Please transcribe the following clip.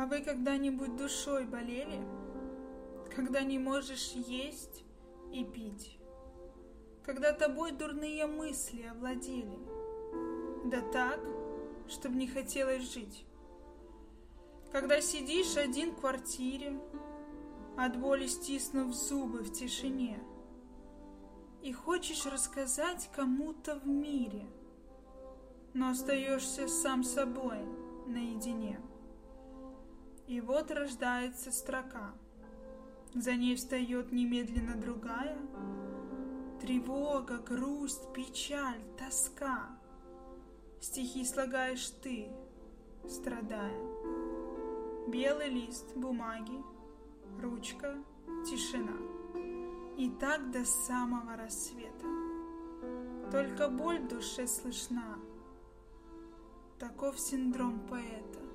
А вы когда-нибудь душой болели? Когда не можешь есть и пить? Когда тобой дурные мысли овладели? Да так, чтобы не хотелось жить. Когда сидишь один в квартире, от боли стиснув зубы в тишине, и хочешь рассказать кому-то в мире, но остаешься сам собой наедине. И вот рождается строка, за ней встает немедленно другая, тревога, грусть, печаль, тоска. Стихи слагаешь ты, страдая. Белый лист бумаги, ручка, тишина. И так до самого рассвета. Только боль в душе слышна. Таков синдром поэта.